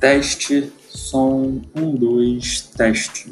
Teste, som, um, dois, teste.